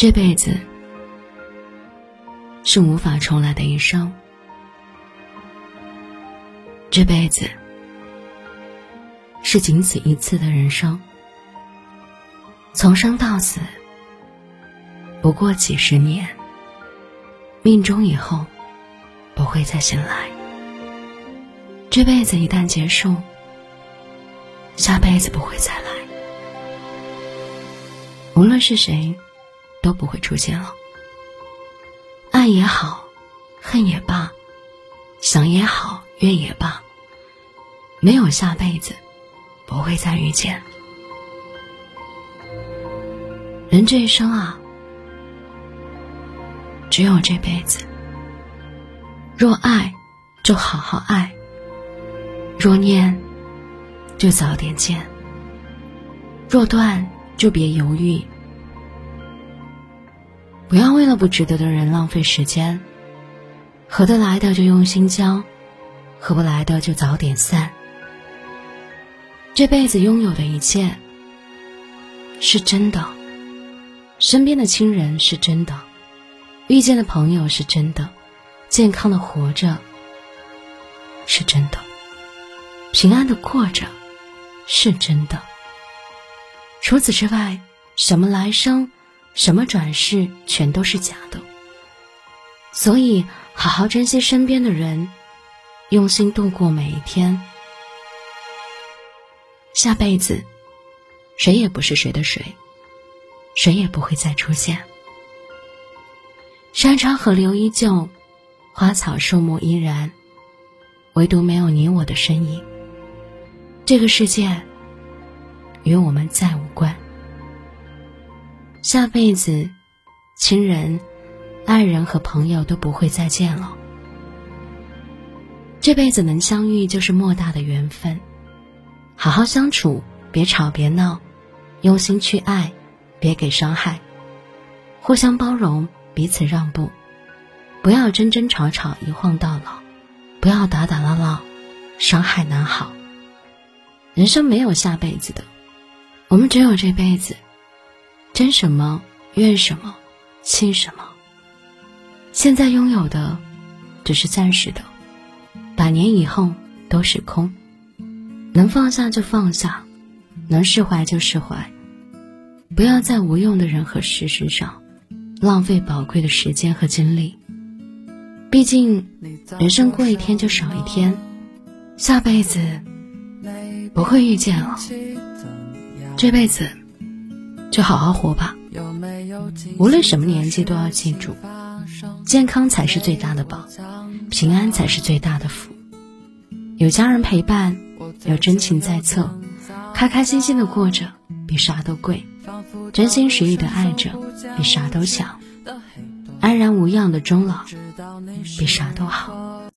这辈子是无法重来的一生，这辈子是仅此一次的人生，从生到死不过几十年，命中以后不会再醒来。这辈子一旦结束，下辈子不会再来。无论是谁，都不会出现了。爱也好，恨也罢，想也好，怨也罢，没有下辈子，不会再遇见。人这一生啊，只有这辈子。若爱，就好好爱；若念，就早点见；若断，就别犹豫。不要为了不值得的人浪费时间，合得来的就用心交，合不来的就早点散。这辈子拥有的一切是真的，身边的亲人是真的，遇见的朋友是真的，健康的活着是真的，平安的过着是真的。除此之外，什么来生？什么转世全都是假的，所以好好珍惜身边的人，用心度过每一天。下辈子，谁也不是谁的谁，谁也不会再出现。山川河流依旧，花草树木依然，唯独没有你我的身影。这个世界，与我们再无关。下辈子，亲人、爱人和朋友都不会再见了。这辈子能相遇就是莫大的缘分，好好相处，别吵别闹，用心去爱，别给伤害，互相包容，彼此让步，不要争争吵吵，一晃到老，不要打打闹闹，伤害难好。人生没有下辈子的，我们只有这辈子。争什么，怨什么，气什么？现在拥有的只是暂时的，百年以后都是空。能放下就放下，能释怀就释怀，不要在无用的人和事身上浪费宝贵的时间和精力。毕竟，人生过一天就少一天，下辈子不会遇见了，这辈子。就好好活吧，无论什么年纪都要记住，健康才是最大的宝，平安才是最大的福。有家人陪伴，有真情在侧，开开心心的过着，比啥都贵；真心实意的爱着，比啥都强；安然无恙的终老，比啥都好。